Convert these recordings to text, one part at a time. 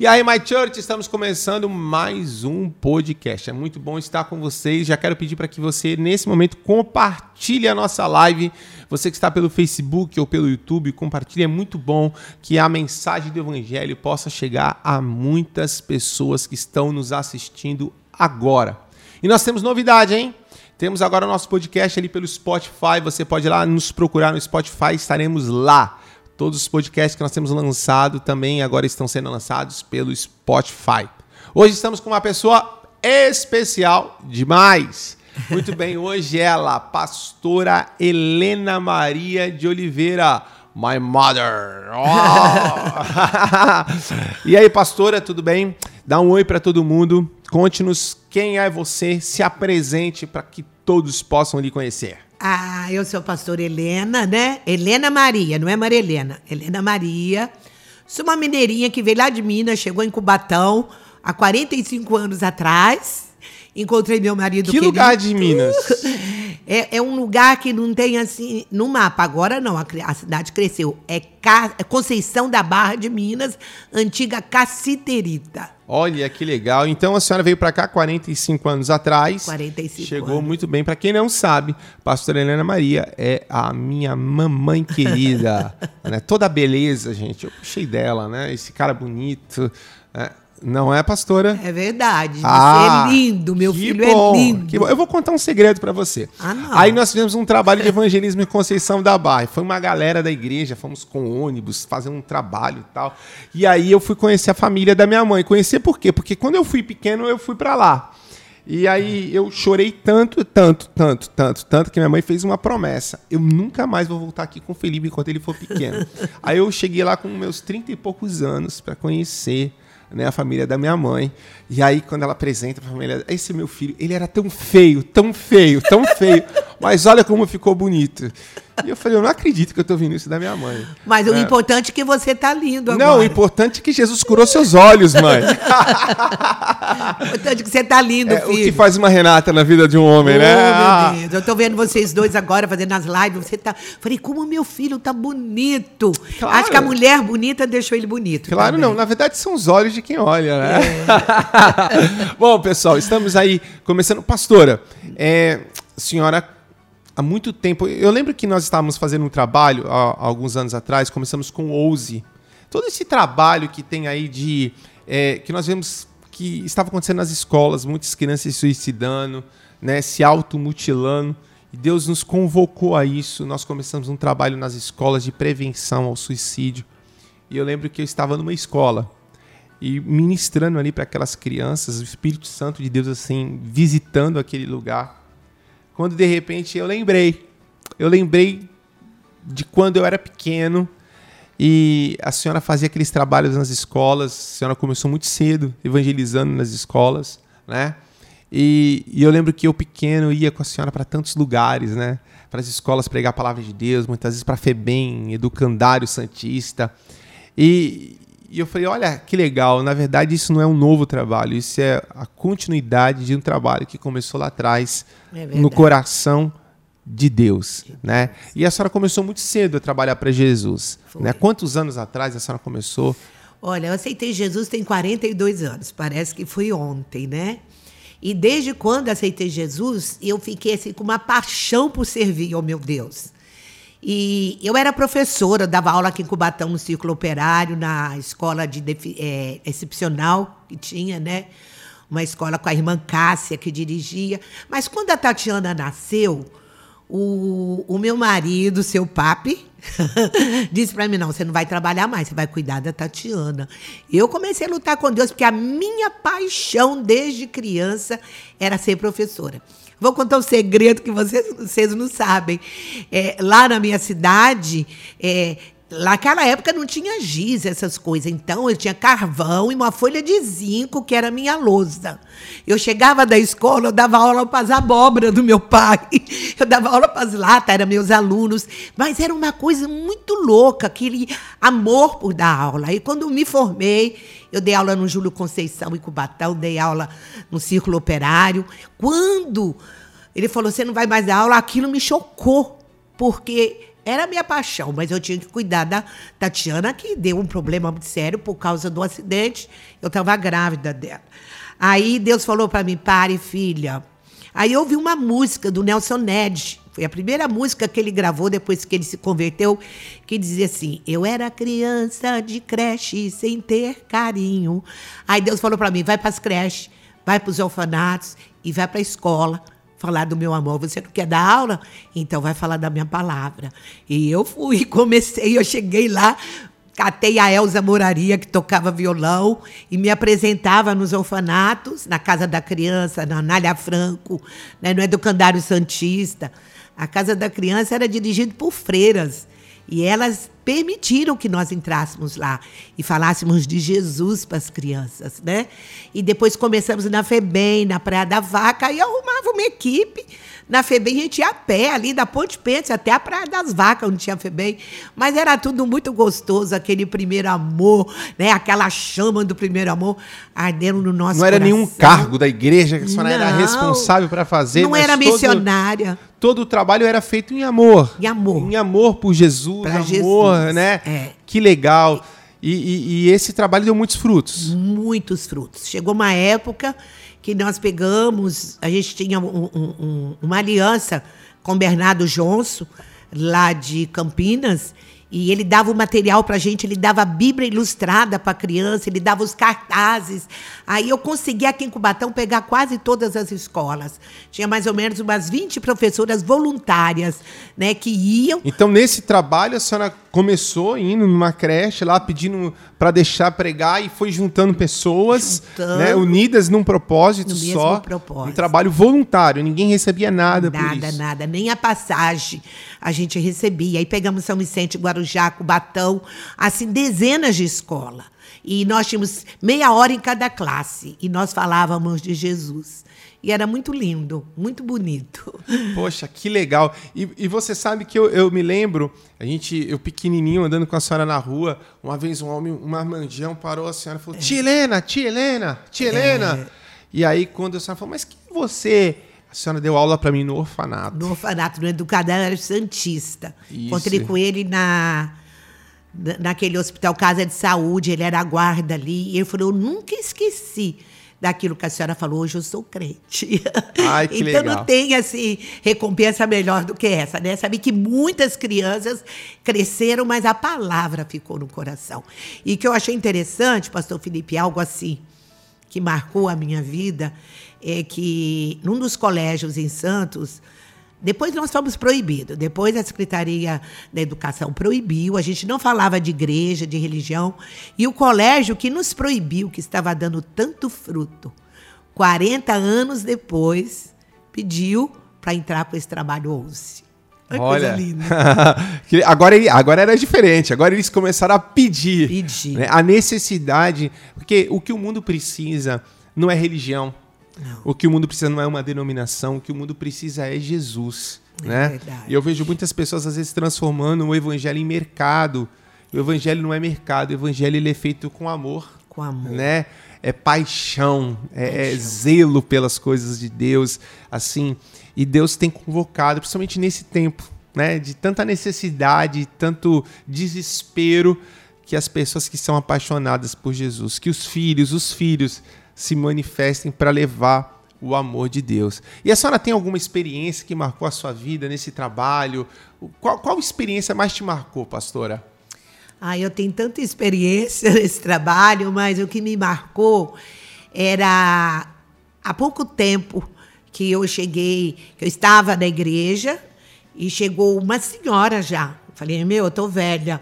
E aí, My Church, estamos começando mais um podcast. É muito bom estar com vocês. Já quero pedir para que você, nesse momento, compartilhe a nossa live. Você que está pelo Facebook ou pelo YouTube, compartilhe. É muito bom que a mensagem do Evangelho possa chegar a muitas pessoas que estão nos assistindo agora. E nós temos novidade, hein? Temos agora o nosso podcast ali pelo Spotify. Você pode ir lá nos procurar no Spotify, estaremos lá. Todos os podcasts que nós temos lançado também agora estão sendo lançados pelo Spotify. Hoje estamos com uma pessoa especial demais. Muito bem, hoje ela, pastora Helena Maria de Oliveira, my mother. Oh. e aí, pastora, tudo bem? Dá um oi para todo mundo. Conte-nos quem é você, se apresente para que todos possam lhe conhecer. Ah, eu sou a pastora Helena, né? Helena Maria, não é Maria Helena. Helena Maria. Sou uma mineirinha que veio lá de Minas, chegou em Cubatão há 45 anos atrás. Encontrei meu marido Que querido. lugar de Minas? É, é um lugar que não tem assim no mapa. Agora não, a, a cidade cresceu. É, Ca- é Conceição da Barra de Minas, antiga Caciterita. Olha que legal. Então a senhora veio para cá 45 anos atrás. 45 Chegou anos. muito bem. Para quem não sabe, pastora Helena Maria é a minha mamãe querida. né? Toda a beleza, gente. Eu puxei dela, né? Esse cara bonito. né? Não é, pastora? É verdade. Você Ah, é lindo, meu filho bom, é lindo. que bom. Eu vou contar um segredo pra você. Ah, não. Aí nós fizemos um trabalho de evangelismo em Conceição da Barra. Foi uma galera da igreja, fomos com ônibus, fazer um trabalho e tal. E aí eu fui conhecer a família da minha mãe. Conhecer por quê? Porque quando eu fui pequeno, eu fui pra lá. E aí eu chorei tanto, tanto, tanto, tanto, tanto que minha mãe fez uma promessa. Eu nunca mais vou voltar aqui com o Felipe enquanto ele for pequeno. aí eu cheguei lá com meus 30 e poucos anos pra conhecer né, a família da minha mãe. E aí, quando ela apresenta a família, esse meu filho, ele era tão feio, tão feio, tão feio, mas olha como ficou bonito. E eu falei, eu não acredito que eu tô ouvindo isso da minha mãe. Mas o É. importante é que você tá lindo agora. Não, o importante é que Jesus curou seus olhos, mãe. O importante é que você tá lindo, É, o filho. que faz uma Renata na vida de um homem, Oh, né? Ah, meu Deus. Eu tô vendo vocês dois agora fazendo as lives. Você tá. Falei, como meu filho tá bonito. Claro. Acho que a mulher bonita deixou ele bonito. Claro, também. não. Na verdade, são os olhos de quem olha, né? É. Bom, pessoal, estamos aí começando. Pastora, é, senhora, há muito tempo. Eu lembro que nós estávamos fazendo um trabalho há, há alguns anos atrás, começamos com Ouse. Todo esse trabalho que tem aí de. é, que nós vemos que estava acontecendo nas escolas, muitas crianças se suicidando, né, se automutilando. E Deus nos convocou a isso. Nós começamos um trabalho nas escolas de prevenção ao suicídio. E eu lembro que eu estava numa escola e ministrando ali para aquelas crianças, o Espírito Santo de Deus assim, visitando aquele lugar. Quando de repente eu lembrei, eu lembrei de quando eu era pequeno e a senhora fazia aqueles trabalhos nas escolas, a senhora começou muito cedo evangelizando nas escolas, né? E, e eu lembro que eu pequeno ia com a senhora para tantos lugares, né? Para as escolas pregar a palavra de Deus, muitas vezes para FEBEM, Educandário Santista. E, e eu falei, olha que legal, na verdade isso não é um novo trabalho, isso é a continuidade de um trabalho que começou lá atrás, É no coração de Deus, né? E a senhora começou muito cedo a trabalhar para Jesus, Foi. né? Quantos anos atrás a senhora começou? Olha, eu aceitei Jesus tem 42 anos. Parece que foi ontem, né? E desde quando aceitei Jesus, eu fiquei assim com uma paixão por servir, oh meu Deus. E eu era professora, dava aula aqui em Cubatão, no Círculo Operário, na escola de eh, excepcional que tinha, né? Uma escola com a irmã Cássia, que dirigia. Mas quando a Tatiana nasceu, o, o meu marido, seu papi, disse para mim: não, você não vai trabalhar mais, você vai cuidar da Tatiana. Eu comecei a lutar com Deus, porque a minha paixão desde criança era ser professora. Vou contar um segredo que vocês, vocês não sabem. É, lá na minha cidade, é, Naquela época não tinha giz, essas coisas. Então eu tinha carvão e uma folha de zinco, que era minha lousa. Eu chegava da escola, eu dava aula para as abóboras do meu pai. Eu dava aula para as latas, eram meus alunos. Mas era uma coisa muito louca, aquele amor por dar aula. E quando me formei, eu dei aula no Júlio Conceição em Cubatão, dei aula no Círculo Operário. Quando ele falou, você não vai mais dar aula, aquilo me chocou. porque era minha paixão, mas eu tinha que cuidar da Tatiana, que deu um problema muito sério por causa do acidente. Eu estava grávida dela. Aí Deus falou para mim: pare, filha. Aí eu ouvi uma música do Nelson Ned. Foi a primeira música que ele gravou depois que ele se converteu, que dizia assim: Eu era criança de creche sem ter carinho. Aí Deus falou para mim: vai para as creches, vai para os orfanatos e vai para a escola falar do meu amor. Você não quer dar aula? Então vai falar da minha palavra. E eu fui, comecei, eu cheguei lá, catei a Elza Moraria, que tocava violão, e me apresentava nos orfanatos, na Casa da Criança, na Anália Franco, né, no Educandário Santista. A Casa da Criança era dirigida por freiras. E elas permitiram que nós entrássemos lá e falássemos de Jesus para as crianças, né? E depois começamos na FEBEM, na Praia da Vaca, e arrumava uma equipe na FEBEM a gente ia a pé ali da Ponte Pêntece até a Praia das Vacas, onde tinha FEBEM. Mas era tudo muito gostoso, aquele primeiro amor, né? aquela chama do primeiro amor ardendo no nosso Não era nenhum cargo da igreja que a senhora não, era responsável para fazer. Não era missionária. Todo o trabalho era feito em amor. Em amor. Em amor por Jesus, pra amor, Jesus. né? É. Que legal. E, e, e, esse trabalho deu muitos frutos. Muitos frutos. Chegou uma época que nós pegamos, a gente tinha um, um, uma aliança com Bernardo Jonso, lá de Campinas, e ele dava o material para a gente, ele dava a Bíblia ilustrada para a criança, ele dava os cartazes. Aí eu consegui aqui em Cubatão pegar quase todas as escolas. Tinha mais ou menos umas 20 professoras voluntárias né, que iam. Então, nesse trabalho, a senhora começou indo numa creche lá, pedindo para deixar pregar e foi juntando pessoas juntando, né, unidas num propósito só. Propósito. Um trabalho voluntário, ninguém recebia nada. Nada, nada, nem a passagem a gente recebia. Aí pegamos São Vicente, Guarujá, Cubatão, assim, dezenas de escola. E nós tínhamos meia hora em cada classe e nós falávamos de Jesus. E era muito lindo, muito bonito. Poxa, que legal. E, e você sabe que eu, eu, me lembro, a gente, eu pequenininho, andando com a senhora na rua, uma vez um homem, um marmanjão, parou a senhora e falou, é. tia Helena, tia Helena, tia Helena. É. E aí, quando a senhora falou, mas quem é você? A senhora deu aula para mim no orfanato. No orfanato, no Educadário Santista. Isso. Encontrei com ele na naquele hospital Casa de Saúde, ele era guarda ali, e ele falou, eu nunca esqueci daquilo que a senhora falou, hoje eu sou crente. Ai, que então legal. não tem assim recompensa melhor do que essa, né? Sabe que muitas crianças cresceram, mas a palavra ficou no coração. E que eu achei interessante, pastor Felipe, algo assim que marcou a minha vida, é que num dos colégios em Santos, depois nós fomos proibidos. Depois a Secretaria da Educação proibiu. A gente não falava de igreja, de religião. E o colégio que nos proibiu, que estava dando tanto fruto, 40 anos depois, pediu para entrar para esse trabalho 11. Olha, agora, agora era diferente. Agora eles começaram a pedir, pedir. Né, a necessidade. Porque o que o mundo precisa não é religião não. O que o mundo precisa não é uma denominação, o que o mundo precisa é Jesus. É né? verdade. E eu vejo muitas pessoas, às vezes, transformando o evangelho em mercado. O evangelho não é mercado, o evangelho ele é feito com amor. Com amor. Né? É paixão, é, é zelo pelas coisas de Deus. assim. E Deus tem convocado, principalmente nesse tempo, né, de tanta necessidade, tanto desespero, que as pessoas que são apaixonadas por Jesus, que os filhos, os filhos se manifestem para levar o amor de Deus. E a senhora tem alguma experiência que marcou a sua vida nesse trabalho? Qual, qual experiência mais te marcou, pastora? Ah, eu tenho tanta experiência nesse trabalho, mas o que me marcou era há pouco tempo que eu cheguei, que eu estava na igreja e chegou uma senhora já Falei, meu, eu tô velha.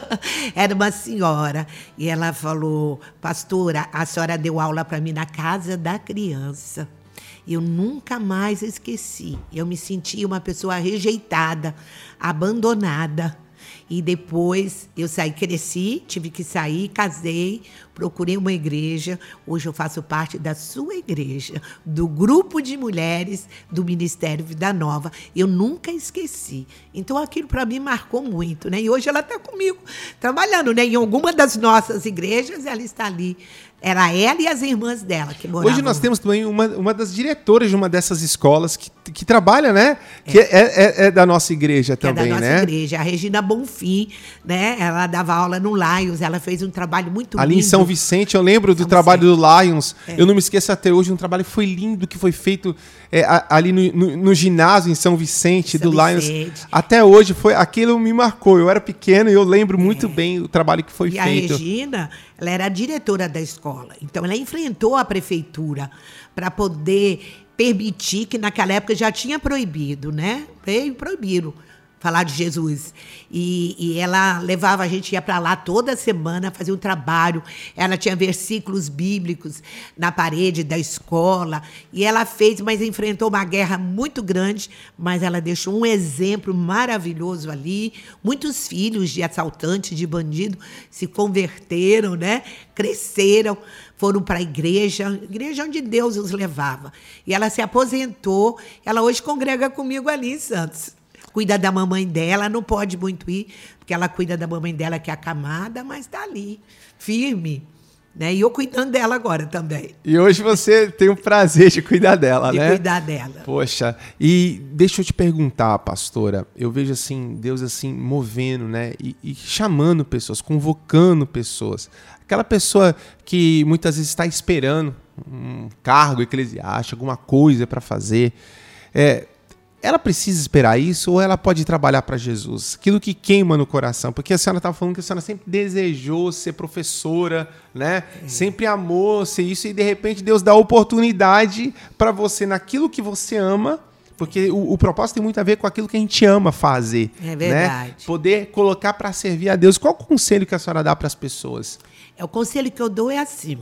Era uma senhora. E ela falou, pastora, a senhora deu aula para mim na casa da criança. Eu nunca mais esqueci. Eu me senti uma pessoa rejeitada, abandonada. E depois eu saí, cresci, tive que sair, casei, procurei uma igreja. Hoje eu faço parte da sua igreja, do grupo de mulheres do Ministério Vida Nova. Eu nunca esqueci. Então aquilo para mim marcou muito, né? E hoje ela está comigo trabalhando, né? Em alguma das nossas igrejas ela está ali Era ela e as irmãs dela que moravam. Hoje nós temos também uma, uma das diretoras de uma dessas escolas que, que trabalha, né? Que é, é, é da nossa igreja que também, é da nossa né? igreja, a Regina Bonfim, né? Ela dava aula no Lions, ela fez um trabalho muito Ali lindo. em São Vicente, eu lembro do São trabalho Vicente. do Lions. É. Eu não me esqueço até hoje, um trabalho foi lindo, que foi feito é, ali no, no- no ginásio em São Vicente, São do Lions. Vicente. Até hoje, foi aquilo me marcou. Eu era pequeno e eu lembro muito bem o trabalho que foi É. E a feito. Regina, ela era a diretora da escola. Então, ela enfrentou a prefeitura para poder permitir que naquela época já tinha proibido, né? Veio proibiram falar de Jesus. E, e ela levava a gente ia para lá toda semana fazer um trabalho. Ela tinha versículos bíblicos na parede da escola e ela fez, mas enfrentou uma guerra muito grande, mas ela deixou um exemplo maravilhoso ali. Muitos filhos de assaltantes, de bandido se converteram, né? Cresceram, foram para a igreja, igreja onde Deus os levava. E ela se aposentou, ela hoje congrega comigo ali em Santos cuida da mamãe dela, não pode muito ir, porque ela cuida da mamãe dela, que é acamada, mas está ali, firme. Né? E eu cuidando dela agora também, E hoje você tem o prazer de cuidar dela, de né? cuidar dela. Poxa, e deixa eu te perguntar, pastora. Eu vejo assim, Deus assim, movendo, né? E, e chamando pessoas, convocando pessoas. Aquela pessoa que muitas vezes está esperando um cargo eclesiástico, alguma coisa para fazer. É, ela precisa esperar isso ou ela pode trabalhar para Jesus? Aquilo que queima no coração. Porque a senhora estava falando que a senhora sempre desejou ser professora, né? Sempre amou ser isso e de repente Deus dá oportunidade para você naquilo que você ama. Porque o, o propósito tem muito a ver com aquilo que a gente ama fazer. É Né? verdade. Poder colocar para servir a Deus. Qual o conselho que a senhora dá para as pessoas? É, o conselho que eu dou é assim: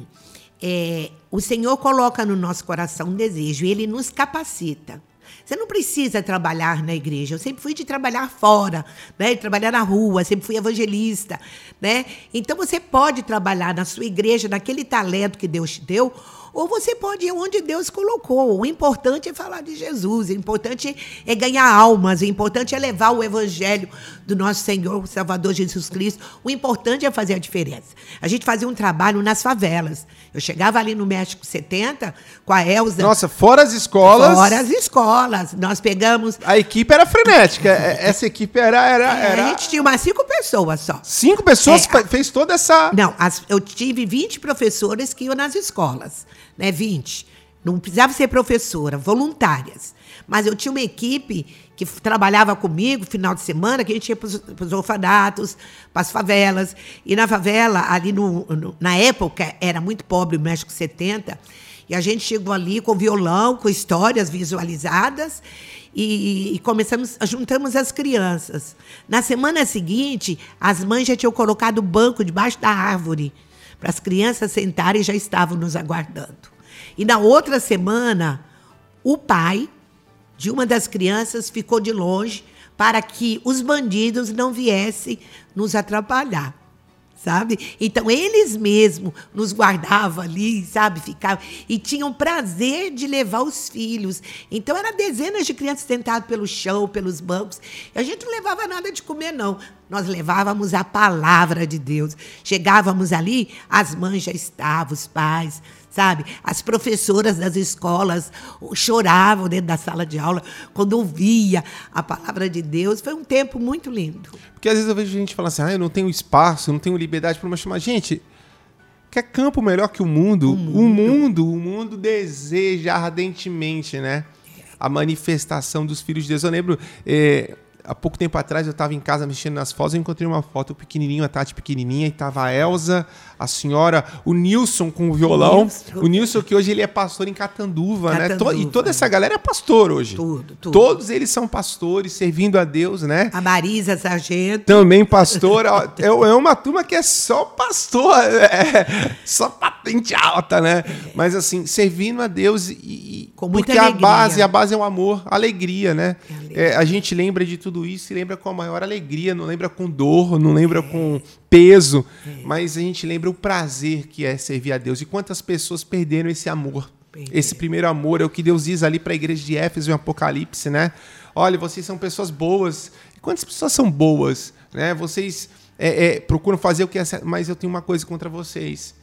é, o Senhor coloca no nosso coração um desejo e ele nos capacita. Você não precisa trabalhar na igreja. Eu sempre fui de trabalhar fora, né? Trabalhar na rua, sempre fui evangelista, né? Então você pode trabalhar na sua igreja, naquele talento que Deus te deu, ou você pode ir onde Deus colocou. O importante é falar de Jesus, o importante é ganhar almas, o importante é levar o evangelho do nosso Senhor, Salvador Jesus Cristo. O importante é fazer a diferença. A gente fazia um trabalho nas favelas. Eu chegava ali no México 70 com a Elza. Nossa, fora as escolas. Fora as escolas. Nós pegamos. A equipe era frenética. É- Essa equipe era. era, era... A gente tinha umas cinco pessoas só. Cinco pessoas É, fez toda essa. Não, as- eu tive 20 professoras que iam nas escolas, né? 20. Não precisava ser professora, voluntárias. Mas eu tinha uma equipe que trabalhava comigo final de semana, que a gente ia para os orfanatos, para as favelas. E na favela, ali no, no- na época, era muito pobre, o México 70, e a gente chegou ali com violão, com histórias visualizadas, e, e começamos, juntamos as crianças. Na semana seguinte, as mães já tinham colocado o banco debaixo da árvore para as crianças sentarem e já estavam nos aguardando. E na outra semana, o pai de uma das crianças ficou de longe para que os bandidos não viessem nos atrapalhar sabe? Então eles mesmos nos guardavam ali, sabe? Ficavam e tinham prazer de levar os filhos. Então eram dezenas de crianças sentadas pelo chão, pelos bancos. E a gente não levava nada de comer não. Nós levávamos a palavra de Deus. Chegávamos ali, as mães já estavam, os pais, sabe? As professoras das escolas choravam dentro da sala de aula quando ouvia a palavra de Deus. Foi um tempo muito lindo. Porque às vezes eu vejo gente falando assim, ah, eu não tenho espaço, eu não tenho liberdade para me chamar. Gente, quer campo melhor que o mundo? O mundo, o mundo, deseja ardentemente, né? A manifestação dos filhos de Deus. Eu lembro, eh, há pouco tempo atrás, eu estava em casa mexendo nas fotos, eu encontrei uma foto pequenininho, a Tati pequenininha, e tava a Elza, a senhora, o Nilson com o violão. Nilson. O Nilson que hoje ele é pastor em Catanduva, né? To- E Catanduva. toda essa galera é pastor hoje. Tudo, tudo. Todos eles são pastores, servindo a Deus, né? A Marisa Sargento. Também pastor, ó, é, é uma turma que é só pastor, é, só patente alta, né? Mas assim, servindo a Deus e, e- Com muita porque a alegria. base, a base é o amor, a alegria, né? É. É, a gente lembra de tudo isso e lembra com a maior alegria, não lembra com dor, não lembra com peso, mas a gente lembra o prazer que é servir a Deus e quantas pessoas perderam esse amor. Esse primeiro amor é o que Deus diz ali para a igreja de Éfeso em Apocalipse, né? Olha, vocês são pessoas boas. E quantas pessoas são boas, né? Vocês é, é, procuram fazer o que é certo, mas eu tenho uma coisa contra vocês.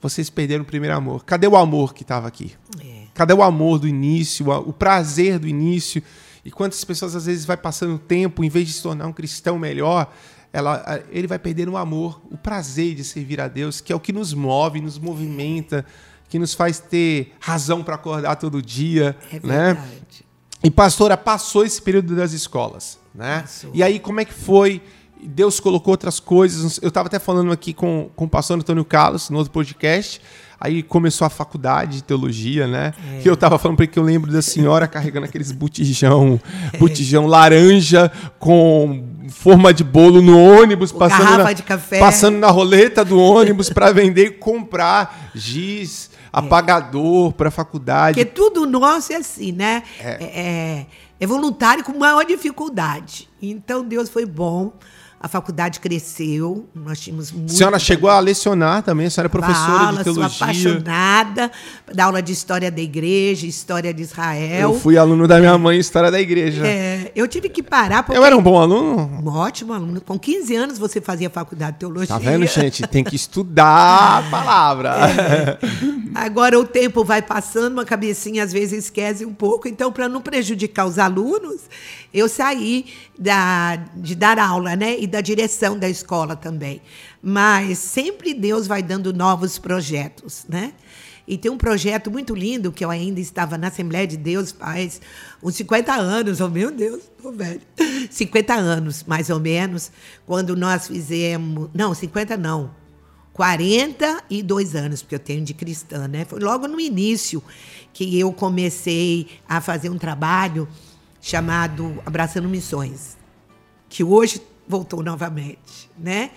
vocês perderam o primeiro amor. Cadê o amor que estava aqui? É. Cadê o amor do início, o prazer do início? E quantas pessoas às vezes vai passando o tempo, em vez de se tornar um cristão melhor, ela, ele vai perder o amor, o prazer de servir a Deus, que é o que nos move, nos movimenta, que nos faz ter razão para acordar todo dia, é né? E pastora passou esse período das escolas, né? Passou. E aí como é que foi? Deus colocou outras coisas. Eu estava até falando aqui com, com o pastor Antônio Carlos, no outro podcast. Aí começou a faculdade de teologia, né? É. Que eu estava falando para que eu lembro da senhora carregando aqueles botijão, é. botijão laranja com forma de bolo no ônibus, passando na, de café. passando na roleta do ônibus para vender e comprar giz, é. apagador para faculdade. Porque tudo nosso é assim, né? É. É, é voluntário com maior dificuldade. Então Deus foi bom a faculdade cresceu, nós tínhamos muito. A senhora chegou a lecionar também, a senhora é professora aula, de teologia. Sou apaixonada da aula de história da igreja, história de Israel. Eu fui aluno da minha mãe, história da igreja. É, eu tive que parar porque. Eu era um bom aluno? Um ótimo aluno. Com 15 anos você fazia faculdade de teologia. Tá vendo, gente? Tem que estudar a palavra. É. Agora o tempo vai passando, uma cabecinha às vezes esquece um pouco. Então, para não prejudicar os alunos, eu saí da, de dar aula, né? E da direção da escola também. Mas sempre Deus vai dando novos projetos, né? E tem um projeto muito lindo que eu ainda estava na Assembleia de Deus faz uns 50 anos, oh meu Deus, tô velho. 50 anos, mais ou menos, quando nós fizemos. Não, 50 não. 42 anos, porque eu tenho de cristã, né? Foi logo no início que eu comecei a fazer um trabalho chamado Abraçando Missões, que hoje voltou novamente, né?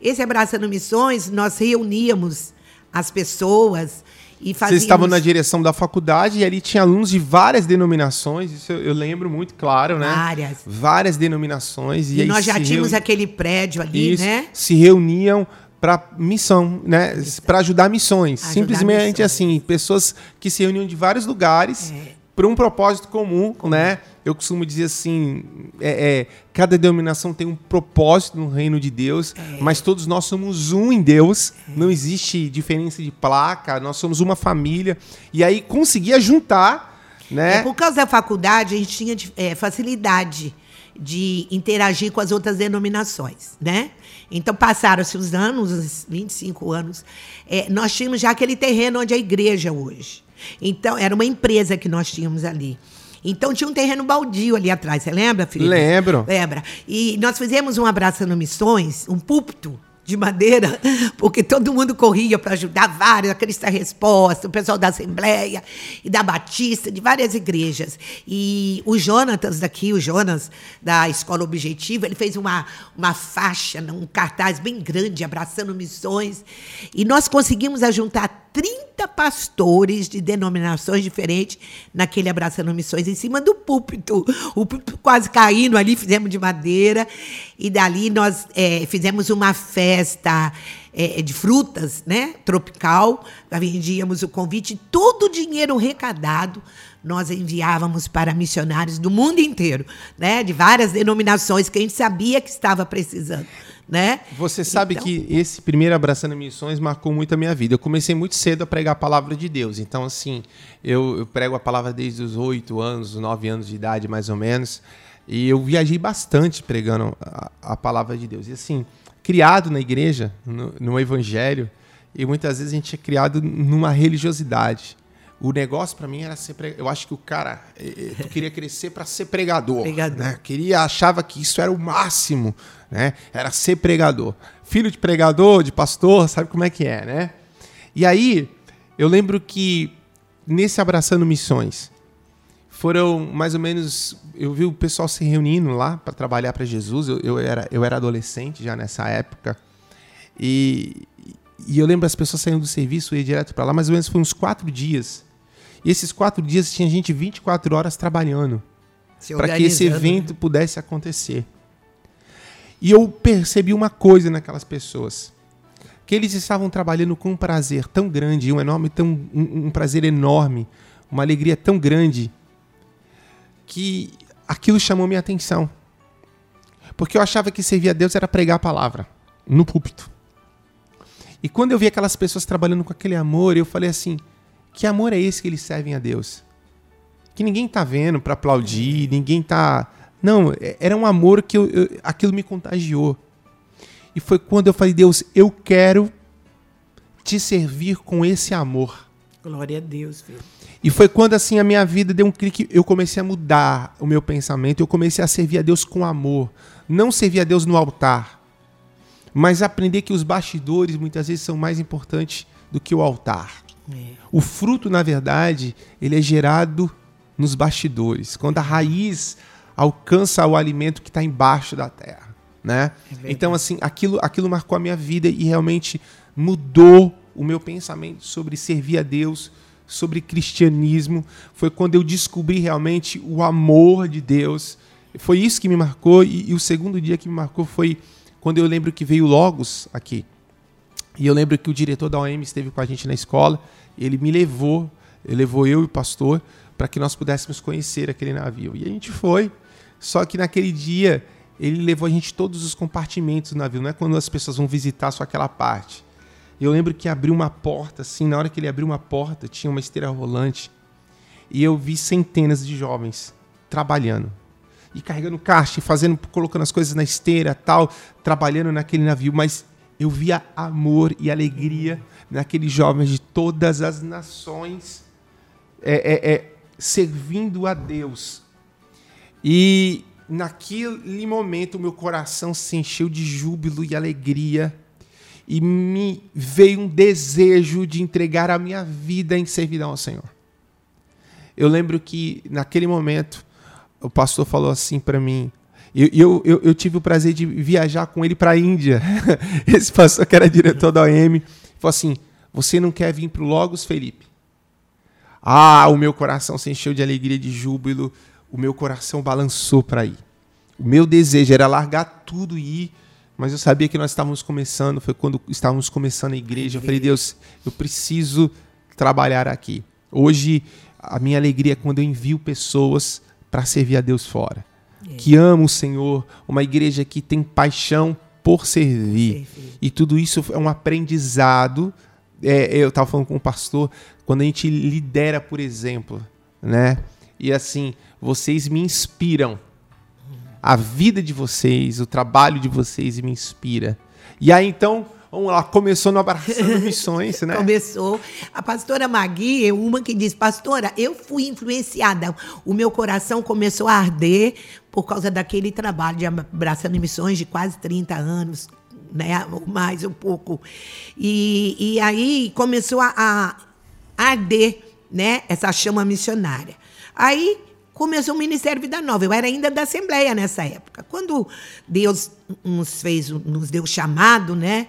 Esse Abraçando Missões, nós reuníamos as pessoas e fazíamos... Vocês estavam na direção da faculdade e ali tinha alunos de várias denominações, isso eu, eu lembro muito claro, né? Várias. Várias denominações. E, e nós já tínhamos aquele prédio ali, isso, né? Se reuniam para missão, né? Para ajudar missões. Ajudar Simplesmente missões. assim, pessoas que se reuniam de vários lugares é. Para um propósito comum, né? Eu costumo dizer assim: é, é, cada denominação tem um propósito no reino de Deus, é. mas todos nós somos um em Deus, é. não existe diferença de placa, nós somos uma família. E aí conseguia juntar. Né? É, por causa da faculdade, a gente tinha é, facilidade de interagir com as outras denominações, né? Então, passaram-se os anos, uns 25 anos, é, nós tínhamos já aquele terreno onde é a igreja hoje. Então, era uma empresa que nós tínhamos ali. Então tinha um terreno baldio ali atrás, você lembra, Felipe? Lembro. Lembra. E nós fizemos um abraço no Missões, um púlpito de madeira, porque todo mundo corria para ajudar vários, a Crista Resposta, o pessoal da Assembleia e da Batista, de várias igrejas. E o Jonatas daqui, o Jonas, da Escola Objetiva, ele fez uma, uma faixa, um cartaz bem grande, abraçando missões. E nós conseguimos ajuntar 30 pastores de denominações diferentes naquele Abraçando Missões, em cima do púlpito. O púlpito quase caindo ali, fizemos de madeira. E dali nós é, fizemos uma festa é, de frutas, né? Tropical. Vendíamos o convite. Todo o dinheiro recadado nós enviávamos para missionários do mundo inteiro, né? De várias denominações que a gente sabia que estava precisando né? Você sabe então... que esse primeiro Abraçando Missões marcou muito a minha vida. Eu comecei muito cedo a pregar a palavra de Deus. Então, assim, eu, eu prego a palavra desde os oito anos, nove anos de idade, mais ou menos. E eu viajei bastante pregando a, a palavra de Deus. E, assim, criado na igreja, no, no evangelho, e muitas vezes a gente é criado numa religiosidade. O negócio para mim era ser pregador. Eu acho que o cara queria crescer para ser pregador, pregador. Né? Queria achava que isso era o máximo, né? Era ser pregador. Filho de pregador, de pastor, sabe como é que é, né? E aí eu lembro que nesse abraçando missões foram mais ou menos eu vi o pessoal se reunindo lá para trabalhar para Jesus. Eu, eu, era eu era adolescente já nessa época e e eu lembro as pessoas saindo do serviço e direto para lá, mais ou menos foi uns quatro dias. E esses quatro dias tinha gente 24 horas trabalhando para que esse evento né? pudesse acontecer. E eu percebi uma coisa naquelas pessoas. Que eles estavam trabalhando com um prazer tão grande, um enorme, tão, um, um prazer enorme, uma alegria tão grande, que aquilo chamou minha atenção. Porque eu achava que servir a Deus era pregar a palavra no púlpito. E quando eu vi aquelas pessoas trabalhando com aquele amor, eu falei assim: que amor é esse que eles servem a Deus? Que ninguém tá vendo para aplaudir, ninguém tá. Não, é, era um amor que eu, eu, aquilo me contagiou. E foi quando eu falei: Deus, eu quero te servir com esse amor. Glória a Deus, filho. E foi quando assim a minha vida deu um clique, eu comecei a mudar o meu pensamento, eu comecei a servir a Deus com amor, não servir a Deus no altar, mas aprender que os bastidores muitas vezes são mais importantes do que o altar. É. O fruto, na verdade, ele é gerado nos bastidores, quando a raiz alcança o alimento que está embaixo da terra, né? É então assim, aquilo, aquilo marcou a minha vida e realmente mudou o meu pensamento sobre servir a Deus, sobre cristianismo. Foi quando eu descobri realmente o amor de Deus. Foi isso que me marcou e, e o segundo dia que me marcou foi quando eu lembro que veio Logos aqui. E eu lembro que o diretor da OM esteve com a gente na escola, ele me levou, ele levou eu e o pastor para que nós pudéssemos conhecer aquele navio. E a gente foi, só que naquele dia ele levou a gente todos os compartimentos do navio, não é quando as pessoas vão visitar só aquela parte. Eu lembro que abriu uma porta, assim, na hora que ele abriu uma porta, tinha uma esteira rolante, e eu vi centenas de jovens trabalhando. E carregando caixa, e fazendo, colocando as coisas na esteira, tal, trabalhando naquele navio, mas eu via amor e alegria naqueles jovens de todas as nações é, é, é, servindo a Deus. E naquele momento meu coração se encheu de júbilo e alegria e me veio um desejo de entregar a minha vida em servidão ao Senhor. Eu lembro que naquele momento o pastor falou assim para mim. Eu, eu, eu, tive o prazer de viajar com ele para a Índia. Esse pastor que era diretor da OM falou assim: Você não quer vir para o Logos, Felipe? Ah, o meu coração se encheu de alegria, de júbilo. O meu coração balançou para ir. O meu desejo era largar tudo e ir, mas eu sabia que nós estávamos começando. Foi quando estávamos começando a igreja. Eu falei, Deus, eu preciso trabalhar aqui. Hoje, a minha alegria é quando eu envio pessoas para servir a Deus fora. É. Que ama o Senhor, uma igreja que tem paixão por servir. servir. E tudo isso é um aprendizado. É, eu estava falando com o pastor, quando a gente lidera por exemplo, né? E assim, vocês me inspiram. A vida de vocês, o trabalho de vocês me inspira. E aí então, Vamos lá, começou no Abraçando Missões, né? começou. A pastora Magui é uma que diz: Pastora, eu fui influenciada. O meu coração começou a arder por causa daquele trabalho de Abraçando Missões de quase 30 anos, né? mais um pouco. E, e aí começou a, a arder né? essa chama missionária. Aí começou o Ministério Vida Nova. Eu era ainda da Assembleia nessa época. Quando Deus nos fez, nos deu chamado, né?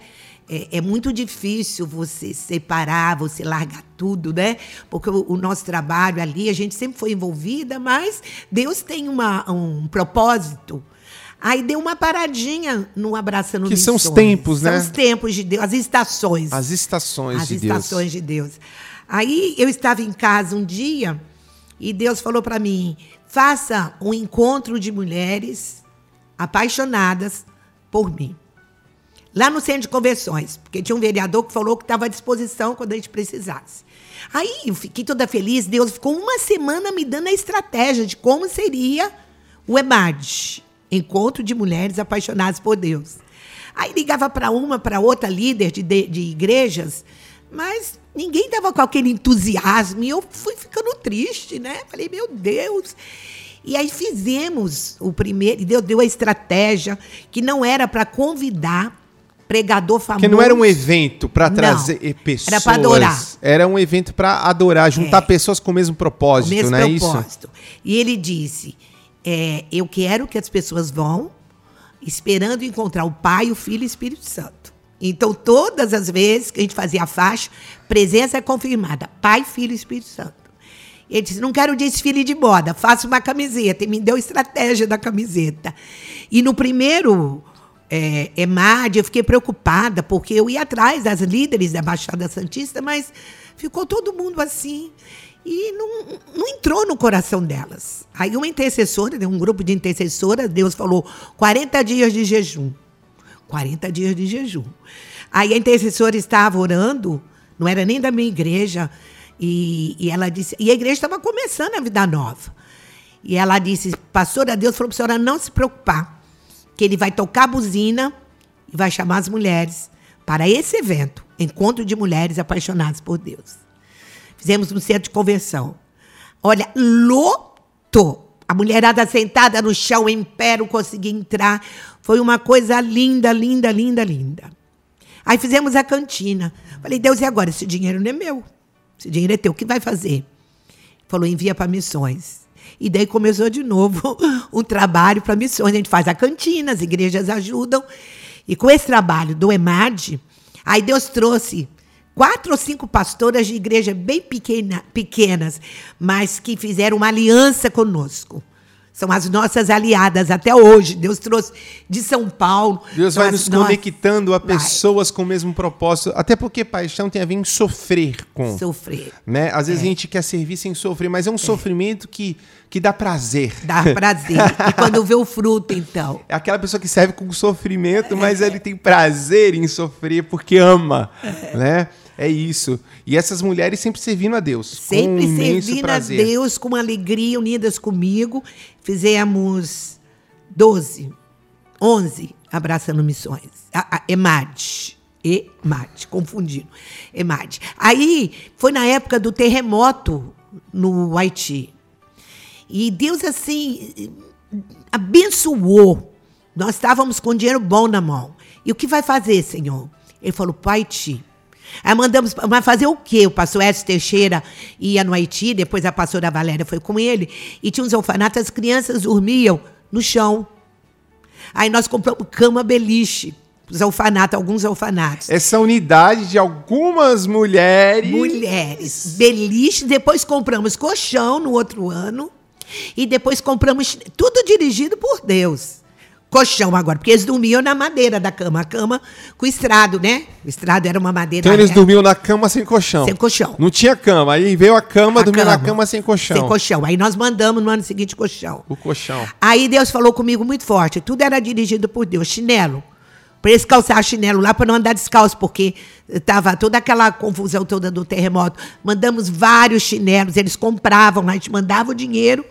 é, é, muito difícil você separar, você largar tudo, né? Porque o, o, nosso trabalho ali, a gente sempre foi envolvida, mas Deus tem uma, um propósito. Aí deu uma paradinha no Abraçando Que são os tempos, né? São os tempos de Deus, as estações. As estações as de Deus. As estações de Deus. Aí eu estava em casa um dia e Deus falou para mim: faça um encontro de mulheres apaixonadas por mim lá no centro de convenções, porque tinha um vereador que falou que estava à disposição quando a gente precisasse. Aí eu fiquei toda feliz, Deus ficou uma semana me dando a estratégia de como seria o EMAD, Encontro de Mulheres Apaixonadas por Deus. Aí ligava para uma, para outra líder de, de, de igrejas, mas ninguém estava com aquele entusiasmo e eu fui ficando triste, né? Falei, meu Deus. E aí fizemos o primeiro, e Deus deu a estratégia que não era para convidar pregador famoso. Que não era um evento para trazer não, pessoas. Era para adorar. Era um evento para adorar, juntar é. pessoas com o mesmo propósito, o mesmo não é propósito. isso? E ele disse: é, Eu quero que as pessoas vão esperando encontrar o Pai, o Filho e o Espírito Santo. Então, todas as vezes que a gente fazia a faixa, presença é confirmada: Pai, Filho e Espírito Santo. Ele disse: Não quero desfile de moda, faça uma camiseta. E me deu estratégia da camiseta. E no primeiro é, EMAD, eu fiquei preocupada, porque eu ia atrás das líderes da Baixada Santista, mas ficou todo mundo assim. E não, não entrou no coração delas. Aí uma intercessora, né, um grupo de intercessoras, Deus falou 40 dias de jejum. 40 dias de jejum. Aí a intercessora estava orando, não era nem da minha igreja, e, e ela disse, e a igreja estava começando a vida nova. E ela disse, pastora, Deus falou para a senhora não se preocupar, que ele vai tocar a buzina e vai chamar as mulheres para esse evento, encontro de mulheres apaixonadas por Deus. Fizemos um centro de conversão. Olha, lotou. A mulherada sentada no chão, em pé, não conseguia entrar. Foi uma coisa linda, linda, linda, linda. Aí fizemos a cantina. Falei, Deus, e agora? Esse dinheiro não é meu. Esse dinheiro é teu. O que vai fazer? Falou, envia para missões. E daí começou de novo um trabalho para missões. A gente faz a cantina, as igrejas ajudam. E com esse trabalho do EMAD, aí Deus trouxe quatro ou cinco pastoras de igreja bem pequena, pequenas, mas que fizeram uma aliança conosco. São as nossas aliadas até hoje. Deus trouxe de São Paulo. Deus vai nos nós... conectando a pessoas vai. com o mesmo propósito. Até porque paixão tem a ver em sofrer com. Sofrer. Né? Às vezes é. a gente quer servir sem sofrer, mas é um é. sofrimento que, que dá prazer. Dá prazer. e quando vê o fruto, então. É aquela pessoa que serve com sofrimento, mas ele tem prazer em sofrer porque ama. É. Né? É isso. E essas mulheres sempre servindo a Deus. Sempre um servindo prazer. a Deus com alegria, unidas comigo. Fizemos 12, 11 abraçando missões. A, a EMAD. EMAD, confundindo. EMAD. Aí foi na época do terremoto no Haiti. E Deus, assim, abençoou. Nós estávamos com dinheiro bom na mão. E o que vai fazer, Senhor? Ele falou, Pai, Haiti. Aí mandamos, mas fazer o quê? O pastor Edson Teixeira ia no Haiti, depois a pastora Valéria foi com ele, e tinha uns orfanatos, as crianças dormiam no chão. Aí nós compramos cama beliche, os orfanatos, alguns orfanatos. Essa unidade de algumas mulheres. Mulheres. Beliche, depois compramos colchão no outro ano, e depois compramos tudo dirigido por Deus colchão agora, porque eles dormiam na madeira da cama, a cama com estrado, né? O estrado era uma madeira. Então eles dormiam na cama sem colchão. Sem colchão. Não tinha cama, aí veio a cama, dormiu na cama sem colchão. Sem colchão. Aí nós mandamos no ano seguinte colchão. O colchão. Aí Deus falou comigo muito forte, tudo era dirigido por Deus, chinelo. Para eles calçar chinelo lá para não andar descalço, porque estava toda aquela confusão toda do terremoto. Mandamos vários chinelos, eles compravam lá, a gente mandava o dinheiro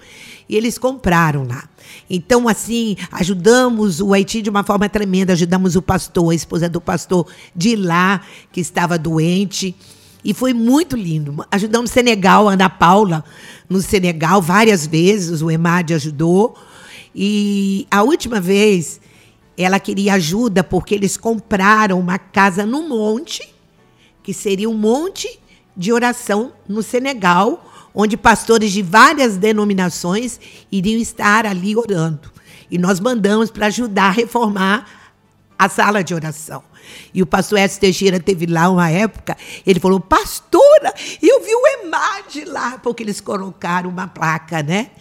e eles compraram lá. Então, assim, ajudamos o Haiti de uma forma tremenda. Ajudamos o pastor, a esposa do pastor de lá, que estava doente. E foi muito lindo. Ajudamos o Senegal, a Ana Paula, no Senegal, várias vezes. O EMAD ajudou. E a última vez, ela queria ajuda porque eles compraram uma casa no monte, que seria um monte de oração no Senegal, onde pastores de várias denominações iriam estar ali orando. E nós mandamos para ajudar a reformar a sala de oração. E o pastor Edson Teixeira teve lá uma época, ele falou, pastora, eu vi o EMAD lá, porque eles colocaram uma placa, né?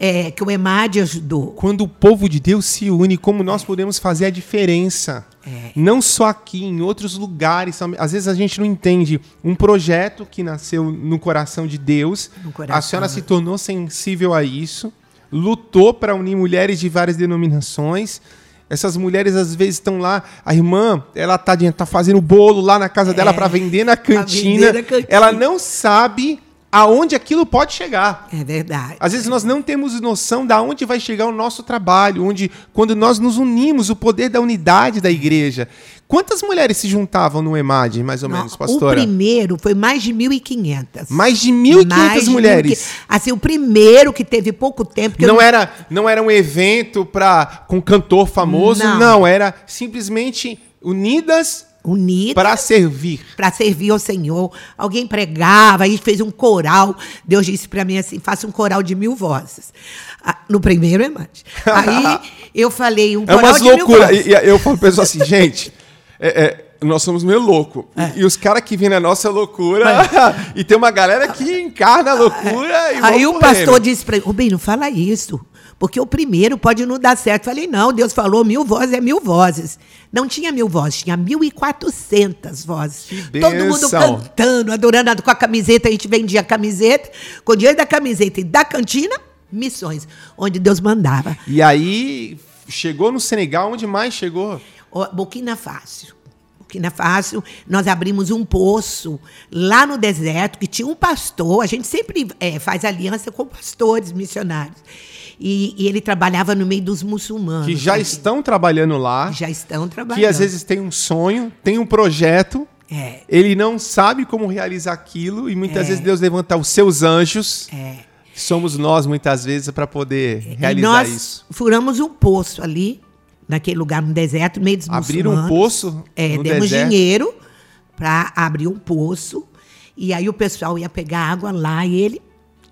É, que o EMAD ajudou. Quando o povo de Deus se une, como nós podemos fazer a diferença? É. Não só aqui, em outros lugares. Às vezes a gente não entende um projeto que nasceu no coração de Deus. Coração, a senhora se tornou sensível a isso, lutou para unir mulheres de várias denominações. Essas mulheres às vezes estão lá, a irmã, ela tá, tá fazendo bolo lá na casa é. dela para vender na cantina. Vender na cantina. Ela não sabe aonde aquilo pode chegar. É verdade. Às vezes nós não temos noção de onde vai chegar o nosso trabalho, onde quando nós nos unimos, o poder da unidade da igreja. Quantas mulheres se juntavam no EMAD, mais ou não, menos, pastora? O primeiro foi mais de 1.500. Mais de 1.500 mulheres. assim, o primeiro que teve pouco tempo. não, eu... era, não era um evento pra, com cantor famoso, não, não era simplesmente unidas unida para servir. Para servir ao Senhor. Alguém pregava, a gente fez um coral. Deus disse para mim assim: faça um coral de mil vozes. Ah, no primeiro é mais. Aí eu falei um é coral de loucura. mil vozes. E, eu falo para pessoas assim, gente. É, é, nós somos meio louco. É. E os caras que vêm na nossa loucura. e tem uma galera que encarna a loucura. Aí o pastor disse para mim: Rubem, não fala isso. Porque o primeiro pode não dar certo. Falei, não, Deus falou mil vozes é mil vozes. Não tinha mil vozes, tinha mil e quatrocentas vozes. Que Todo mundo cantando, adorando. Com a camiseta, a gente vendia a camiseta. Com o dinheiro da camiseta e da cantina, missões. Onde Deus mandava. E aí, chegou no Senegal, onde mais chegou? Ó, Burkina Faso. Burkina Faso, nós abrimos um poço lá no deserto, que tinha um pastor, a gente sempre é, faz aliança com pastores missionários. E, e ele trabalhava no meio dos muçulmanos. Que já né? estão trabalhando lá, já estão trabalhando. que às vezes tem um sonho, tem um projeto, É, ele não sabe como realizar aquilo e muitas É. vezes Deus levanta os seus anjos, é. que somos nós muitas vezes para poder E realizar nós isso. furamos um poço ali, naquele lugar no deserto, no meio dos Abriram um poço É, demos deserto. dinheiro para abrir um poço. E aí o pessoal ia pegar água lá e ele,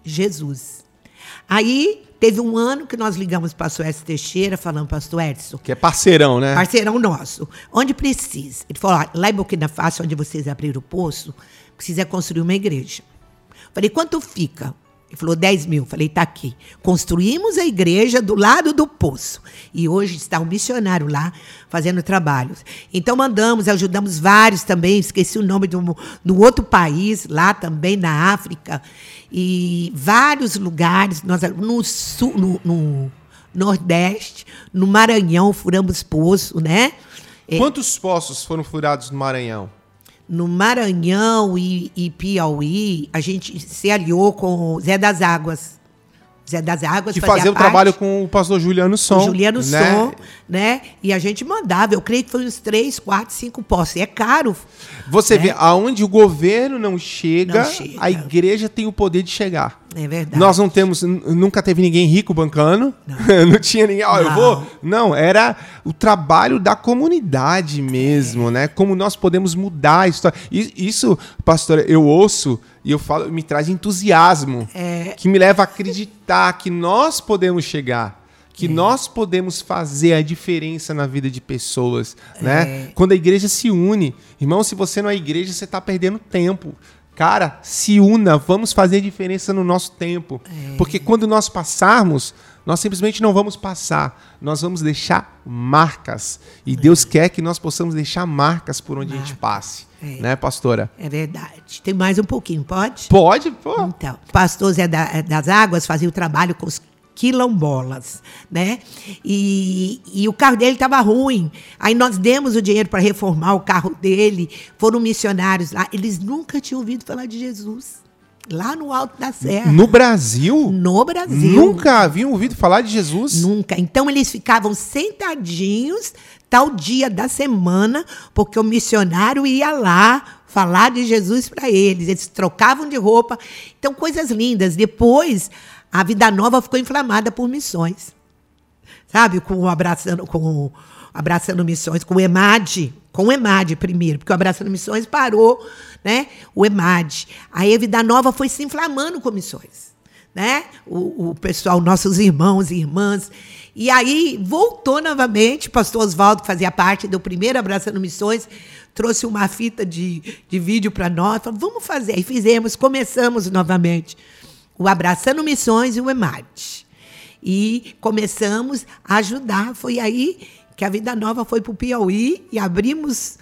Jesus. Aí teve um ano que nós ligamos para o pastor Edson Teixeira, falando, pastor Edson, Que é parceirão, né? parceirão nosso, onde precisa? Ele falou, "Ó, lá em Burkina Faso, onde vocês abriram o poço, precisa construir uma igreja. Falei, quanto fica? Ele falou, 10 mil. Falei, tá aqui. Construímos a igreja do lado do poço. E hoje está um missionário lá fazendo trabalhos. Então mandamos, ajudamos vários também, esqueci o nome do, do outro país, lá também na África. E vários lugares, nós, no, sul, no, no Nordeste, no Maranhão, furamos poço, né? Quantos poços foram furados no Maranhão? No Maranhão e, e Piauí, a gente se aliou com o Zé das Águas. Zé das Águas Que fazia fazia o parte, trabalho com o pastor Juliano Som. o Juliano né? Som, né? E a gente mandava, eu creio que foi uns três, quatro, cinco postos. E é caro. Você né? vê, aonde o governo não chega, Não chega. a igreja tem o poder de chegar. É verdade. Nós não temos, nunca teve ninguém rico bancando. Não, tinha ninguém, ó, eu Não. vou. Não, era o trabalho da comunidade mesmo, né? Como nós podemos mudar a história. Isso, pastor, eu ouço e eu falo, me traz entusiasmo. É. Que me leva a acreditar que nós podemos chegar. Que nós podemos fazer a diferença na vida de pessoas, né? Quando a igreja se une. Irmão, se você não é igreja, você está perdendo tempo. Cara, se una, vamos fazer diferença no nosso tempo. Porque quando nós passarmos, nós simplesmente não vamos passar, nós vamos deixar marcas. E Deus quer que nós possamos deixar marcas por onde a gente passe. Né, pastora? É verdade. Tem mais um pouquinho, pode? Pode, pô. Então, o pastor Zé da- das Águas fazia o trabalho com os quilombolas, né? E, e o carro dele estava ruim. Aí nós demos o dinheiro para reformar o carro dele. Foram missionários lá. Eles nunca tinham ouvido falar de Jesus. Lá no Alto da Serra. No Brasil? No Brasil. Nunca haviam ouvido falar de Jesus? Nunca. Então eles ficavam sentadinhos tal dia da semana, porque o missionário ia lá falar de Jesus para eles. Eles trocavam de roupa. Então, coisas lindas. Depois, a Vida Nova ficou inflamada por missões. Sabe? Com o Abraçando, com o Abraçando Missões, com o EMAD. Com o EMAD primeiro, porque o Abraçando Missões parou, né? O EMAD. Aí a Vida Nova foi se inflamando com missões né? O, o pessoal, nossos irmãos e irmãs. E aí voltou novamente, o pastor Oswaldo, que fazia parte do primeiro Abraçando Missões, trouxe uma fita de, de vídeo para nós, falou, vamos fazer. Aí fizemos, começamos novamente o Abraçando Missões e o EMAD. E começamos a ajudar. Foi aí que a Vida Nova foi para o Piauí e abrimos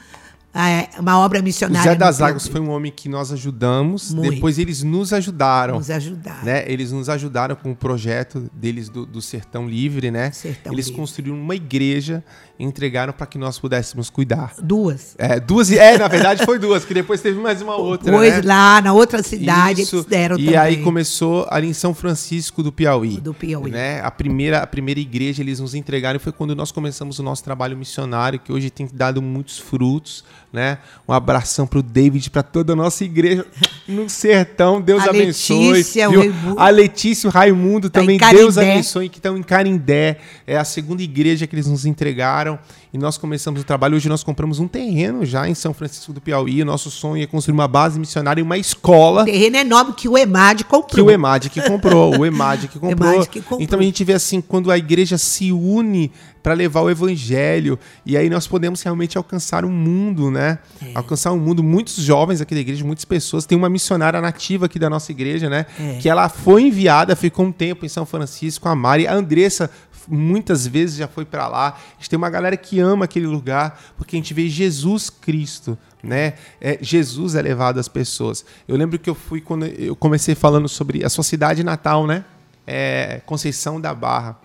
é, uma obra O missionária. Zé no das. Águas foi um homem que nós ajudamos, Muito. depois eles nos ajudaram. Nos ajudar. Né? Eles nos ajudaram com o projeto deles do, do Sertão Livre, né? Sertão eles Livre. construíram uma igreja entregaram para que nós pudéssemos cuidar. Duas. É, duas, é, na verdade foi duas, que depois teve mais uma outra, Depois né? lá na outra cidade Isso. eles deram e também. aí começou ali em São Francisco do Piauí. Do Piauí. Né? A, primeira, a primeira igreja eles nos entregaram foi quando nós começamos o nosso trabalho missionário, que hoje tem dado muitos frutos. Né? Um abração para o David, para toda a nossa igreja no sertão. Deus A abençoe. Letícia, viu? A Letícia o Raimundo Tá também. Deus abençoe, que estão em Carindé. É a segunda igreja que eles nos entregaram. E nós começamos o trabalho. Hoje nós compramos um terreno já em São Francisco do Piauí. O nosso sonho é construir uma base missionária e uma escola O terreno enorme que o EMAD comprou. que o EMAD que comprou, o EMAD que comprou. EMAD que comprou. Então a gente vê assim, quando a igreja se une para levar o evangelho, e aí nós podemos realmente alcançar o mundo, né? É. Alcançar o mundo. Muitos jovens aqui da igreja, muitas pessoas. Tem uma missionária nativa aqui da nossa igreja, né? É. Que ela foi enviada, ficou um tempo em São Francisco, a Mari. A Andressa muitas vezes já foi para lá. A gente tem uma galera que ama aquele lugar, porque a gente vê Jesus Cristo, né? É, Jesus é levado às pessoas. Eu lembro que eu fui quando eu comecei falando sobre a sua cidade natal, né? É, Conceição da Barra.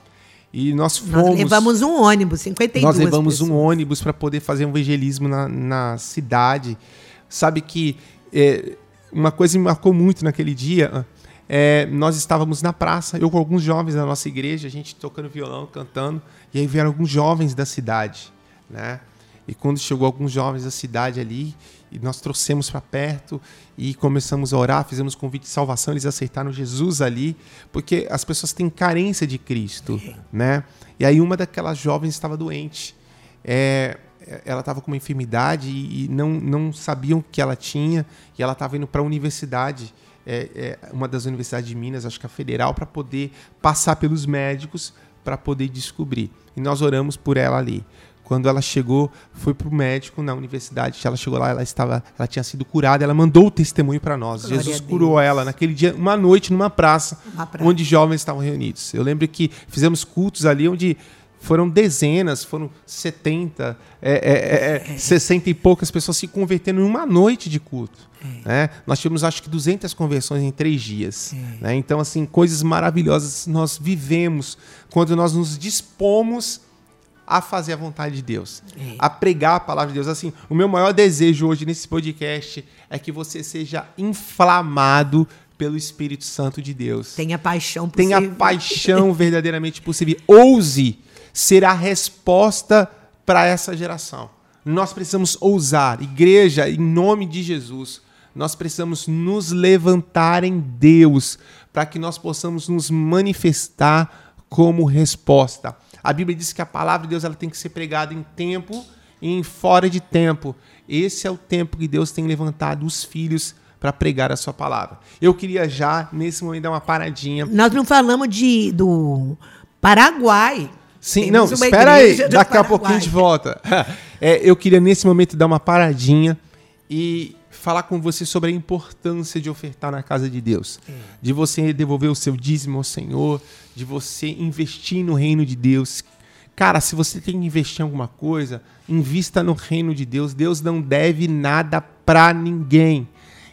E nós fomos. Nós levamos um ônibus, 52 Nós levamos pessoas. um ônibus para poder fazer um evangelismo na, na cidade. Sabe que é, uma coisa me marcou muito naquele dia. É, nós estávamos na praça, eu com alguns jovens da nossa igreja, a gente tocando violão, cantando, e aí vieram alguns jovens da cidade, né? E quando chegou alguns jovens da cidade ali, e nós trouxemos para perto e começamos a orar, fizemos convite de salvação, eles aceitaram Jesus ali, porque as pessoas têm carência de Cristo, né? E aí uma daquelas jovens estava doente. É, ela estava com uma enfermidade e não, não sabiam o que ela tinha, e ela estava indo para a universidade, é, é, uma das universidades de Minas, acho que a federal, para poder passar pelos médicos para poder descobrir. E nós oramos por ela ali. Quando ela chegou, foi para o médico na universidade. Ela chegou lá, ela estava, ela tinha sido curada. Ela mandou o testemunho para nós. Glória Jesus curou ela naquele dia, uma noite, numa praça, praça, onde jovens estavam reunidos. Eu lembro que fizemos cultos ali onde foram dezenas, foram 70, é, é, é, 60 e poucas pessoas se convertendo em uma noite de culto. É. Né? Nós tivemos, acho que, 200 conversões em três dias. É. Né? Então, assim, coisas maravilhosas nós vivemos quando nós nos dispomos a fazer a vontade de Deus, é. a pregar a palavra de Deus. Assim, o meu maior desejo hoje nesse podcast é que você seja inflamado pelo Espírito Santo de Deus. Tenha paixão por Tenha servir. paixão verdadeiramente por servir. Ouse ser a resposta para essa geração. Nós precisamos ousar, igreja, em nome de Jesus. Nós precisamos nos levantar em Deus para que nós possamos nos manifestar como resposta. A Bíblia diz que a palavra de Deus ela tem que ser pregada em tempo e em fora de tempo. Esse é o tempo que Deus tem levantado os filhos para pregar a sua palavra. Eu queria já, nesse momento, dar uma paradinha. Nós não falamos de, do Paraguai. Sim, Temos não, espera aí, daqui a pouquinho gente volta. É, eu queria, nesse momento, dar uma paradinha e falar com você sobre a importância de ofertar na casa de Deus, é. de você devolver o seu dízimo ao Senhor, de você investir no reino de Deus. Cara, se você tem que investir em alguma coisa, invista no reino de Deus. Deus não deve nada para ninguém.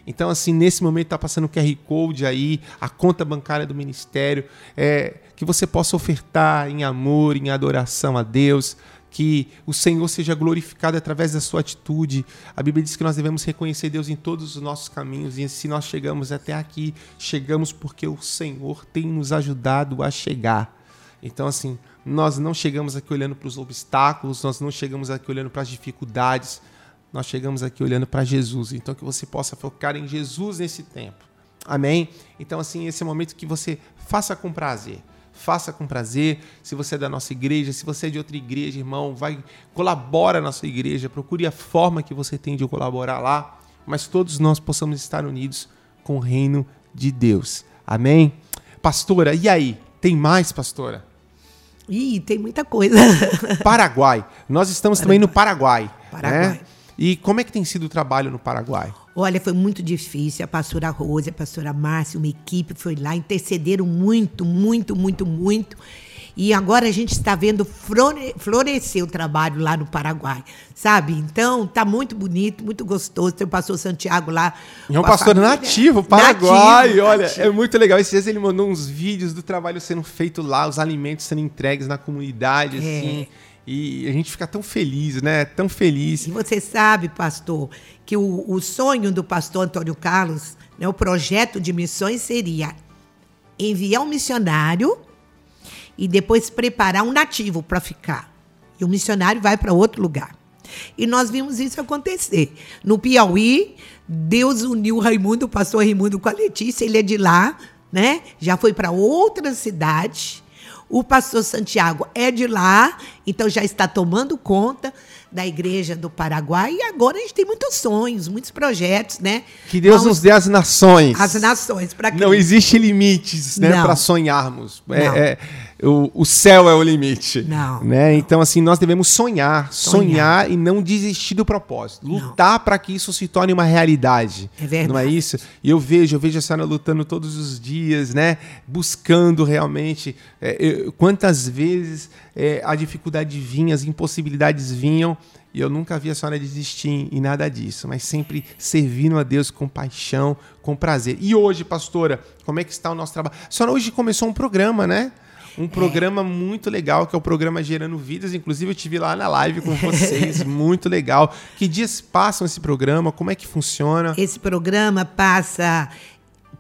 Então, assim, nesse momento está passando o QR Code aí, a conta bancária do ministério, é, que você possa ofertar em amor, em adoração a Deus que o Senhor seja glorificado através da sua atitude. A Bíblia diz que nós devemos reconhecer Deus em todos os nossos caminhos e se nós chegamos até aqui, chegamos porque o Senhor tem nos ajudado a chegar. Então, assim, nós não chegamos aqui olhando para os obstáculos, nós não chegamos aqui olhando para as dificuldades, nós chegamos aqui olhando para Jesus. Então, que você possa focar em Jesus nesse tempo. Amém? Então, assim, esse é o momento que você faça com prazer faça com prazer. Se você é da nossa igreja, se você é de outra igreja, irmão, vai colabora na sua igreja, procure a forma que você tem de colaborar lá, mas todos nós possamos estar unidos com o reino de Deus. Amém? Pastora, e aí? Tem mais, pastora? Ih, tem muita coisa. Paraguai. Nós estamos Paraguai. também no Paraguai. Paraguai. Né? E como é que tem sido o trabalho no Paraguai? Olha, foi muito difícil. A pastora Rose, a pastora Márcia, uma equipe foi lá, intercederam muito, muito, muito, muito. E agora a gente está vendo florescer o trabalho lá no Paraguai, sabe? Então, tá muito bonito, muito gostoso. Tem o pastor Santiago lá. É um pastor nativo, Paraguai. Nativo, olha, nativo. é muito legal. Esses dias ele mandou uns vídeos do trabalho sendo feito lá, os alimentos sendo entregues na comunidade, é. assim. E a gente fica tão feliz, né? Tão feliz. E você sabe, pastor, que o, o sonho do pastor Antônio Carlos, né, o projeto de missões seria enviar um missionário e depois preparar um nativo para ficar. E o missionário vai para outro lugar. E nós vimos isso acontecer. No Piauí, Deus uniu o Raimundo, o pastor Raimundo com a Letícia, ele é de lá, né? Já foi para outra cidade o pastor Santiago é de lá, então já está tomando conta da Igreja do Paraguai. E agora a gente tem muitos sonhos, muitos projetos, né? Que Deus Vamos... nos dê as nações. As nações, para Não existe limites né, para sonharmos. É, é, o, o céu é o limite. Não, né? Não. Então, assim, nós devemos sonhar, sonhar, sonhar e não desistir do propósito. Lutar para que isso se torne uma realidade. É verdade. Não é isso? E eu vejo, eu vejo a senhora lutando todos os dias, né? Buscando realmente. É, eu, quantas vezes é, a dificuldade vinha, as impossibilidades vinham. E eu nunca vi a senhora desistir em nada disso, mas sempre servindo a Deus com paixão, com prazer. E hoje, pastora, como é que está o nosso trabalho? A senhora hoje começou um programa, né? Um programa muito legal, que é o programa Gerando Vidas. Inclusive, eu tive lá na live com vocês, muito legal. Que dias passam esse programa? Como é que funciona? Esse programa passa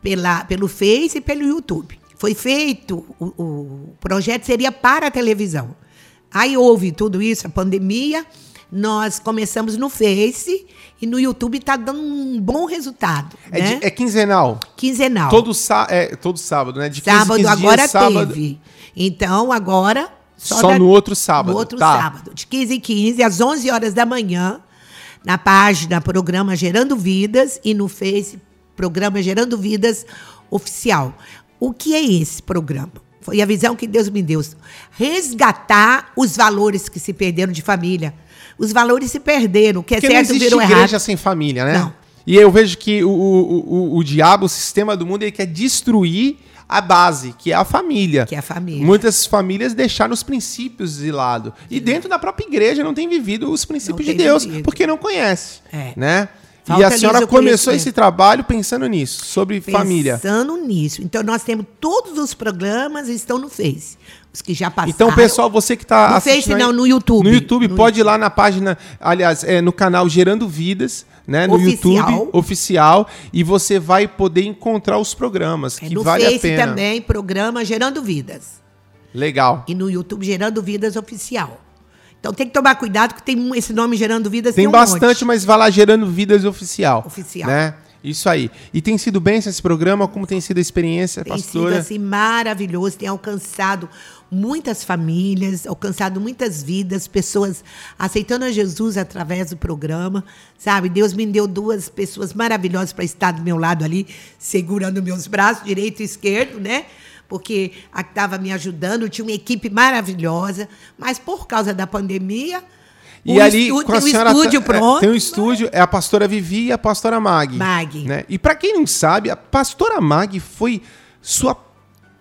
pela, pelo Face e pelo YouTube. Foi feito, o, o projeto seria para a televisão. Aí houve tudo isso, a pandemia. Nós começamos no Face e no YouTube está dando um bom resultado. É, né? de- é quinzenal. Quinzenal. Todo, é, todo sábado, né? De 15 sábado 15 agora dias, sábado. teve. Então, agora. Só no outro sábado, No outro tá. sábado. De 15 em 15, às 11 horas da manhã, na página Programa Gerando Vidas e no Face Programa Gerando Vidas Oficial. O que é esse programa? Foi a visão que Deus me deu. Resgatar os valores que se perderam de família. Os valores se perderam. O que é Porque não certo virou igreja errado. sem família, né? Não. E eu vejo que o, o, o, o diabo, o sistema do mundo, ele quer destruir a base, que é a família. Que é a família. Muitas famílias deixaram os princípios de lado. E dentro da própria igreja não tem vivido os princípios de Deus, vivido. porque não conhece. É. Né? E Falta a senhora começou esse trabalho pensando nisso, sobre família. Pensando nisso. Então, nós temos todos os programas estão no Face. Os que já passaram. Então, pessoal, você que está No Face, não, no YouTube. No YouTube, No pode ir lá na página, aliás, é, no canal Gerando Vidas, né? No Oficial. YouTube oficial. E você vai poder encontrar os programas, É, que no vale Face a pena. também, programa Gerando Vidas. Legal. E no YouTube, Gerando Vidas Oficial. Então tem que tomar cuidado, que tem esse nome Gerando Vidas. Tem um bastante, monte. mas vai lá Gerando Vidas oficial. Oficial. Né? Isso aí. E tem sido bem esse programa? Como tem sido a experiência, Tem pastora? sido assim maravilhoso, tem alcançado muitas famílias, alcançado muitas vidas, pessoas aceitando a Jesus através do programa, sabe? Deus me deu duas pessoas maravilhosas para estar do meu lado ali, segurando meus braços, direito e esquerdo, né? Porque a que estava me ajudando, tinha uma equipe maravilhosa, mas por causa da pandemia, E o ali, estúdio, com a tem um senhora, estúdio é, pronto. tem um estúdio, é a pastora Vivi e a pastora Mag. Mag. Né? E para quem não sabe, a pastora Mag foi sua,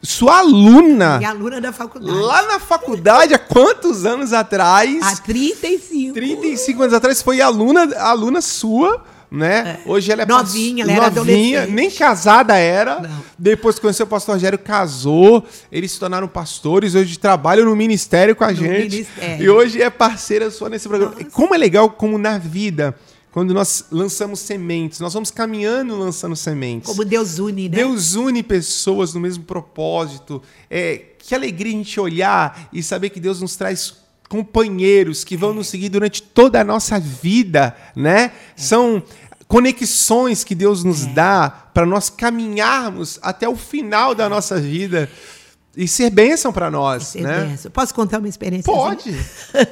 sua aluna E aluna da faculdade. lá na faculdade há quantos anos atrás? Há 35. 35 anos atrás foi aluna, aluna sua, né? Hoje ela é É. Novinha, ela era novinha, nem casada era. Não. Depois que conheceu o pastor Rogério, casou. Eles se tornaram pastores, hoje trabalham no ministério com a gente. ministério. E hoje é parceira sua nesse programa. Como é legal como na vida, quando nós lançamos sementes, nós vamos caminhando lançando sementes. Como Deus une, né? Deus une pessoas no mesmo propósito. É, que alegria a gente olhar e saber que Deus nos traz companheiros que vão nos seguir durante toda a nossa vida, né? São conexões que Deus nos dá para nós caminharmos até o final da nossa vida e ser bênção para nós, Ser né? benção. Posso contar uma experiência? Pode.